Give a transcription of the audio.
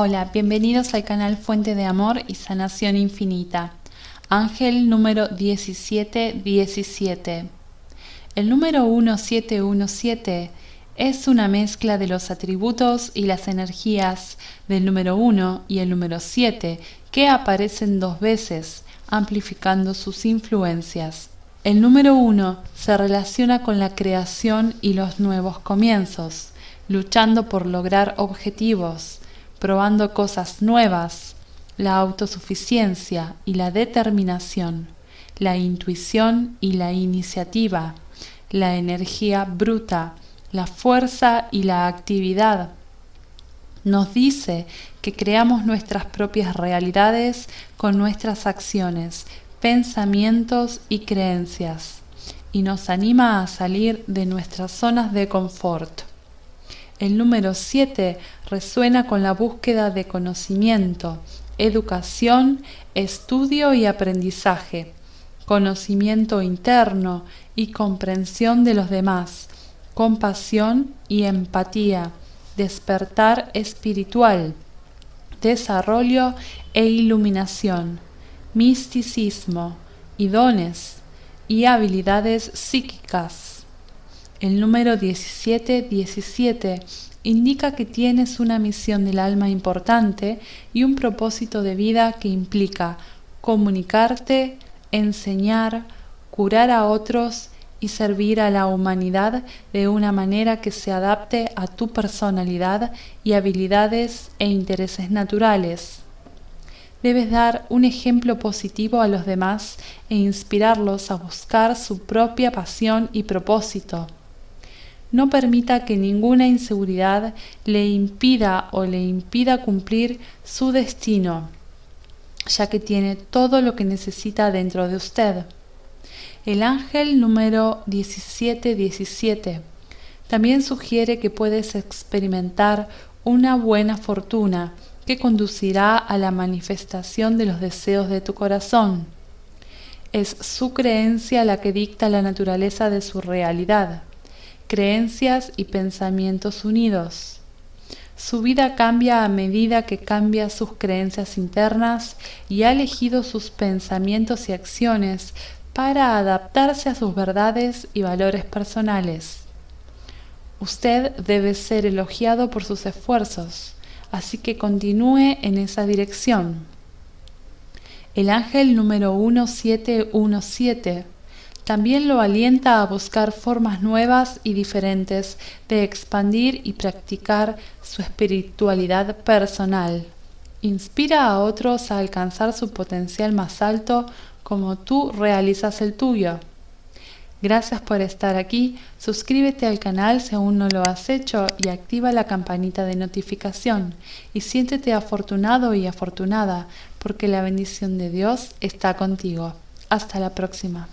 Hola, bienvenidos al canal Fuente de Amor y Sanación Infinita. Ángel número 1717. El número 1717 es una mezcla de los atributos y las energías del número 1 y el número 7 que aparecen dos veces, amplificando sus influencias. El número 1 se relaciona con la creación y los nuevos comienzos, luchando por lograr objetivos, probando cosas nuevas, la autosuficiencia y la determinación, la intuición y la iniciativa, la energía bruta, la fuerza y la actividad. Nos dice que creamos nuestras propias realidades con nuestras acciones, pensamientos y creencias, y nos anima a salir de nuestras zonas de confort. El número 7 resuena con la búsqueda de conocimiento, educación, estudio y aprendizaje, conocimiento interno y comprensión de los demás, compasión y empatía, despertar espiritual, desarrollo e iluminación, misticismo y dones y habilidades psíquicas. El número 1717 indica que tienes una misión del alma importante y un propósito de vida que implica comunicarte, enseñar, curar a otros y servir a la humanidad de una manera que se adapte a tu personalidad y habilidades e intereses naturales. Debes dar un ejemplo positivo a los demás e inspirarlos a buscar su propia pasión y propósito. No permita que ninguna inseguridad le impida o le impida cumplir su destino, ya que tiene todo lo que necesita dentro de usted el ángel número 1717 también sugiere que puedes experimentar una buena fortuna que conducirá a la manifestación de los deseos de tu corazón. Es su creencia la que dicta la naturaleza de su realidad, creencias y pensamientos unidos. Su vida cambia a medida que cambia sus creencias internas y ha elegido sus pensamientos y acciones para adaptarse a sus verdades y valores personales. Usted debe ser elogiado por sus esfuerzos, así que continúe en esa dirección. El ángel número 1717 también lo alienta a buscar formas nuevas y diferentes de expandir y practicar su espiritualidad personal. Inspira a otros a alcanzar su potencial más alto como tú realizas el tuyo. Gracias por estar aquí, suscríbete al canal si aún no lo has hecho y activa la campanita de notificación y siéntete afortunado y afortunada porque la bendición de Dios está contigo. Hasta la próxima.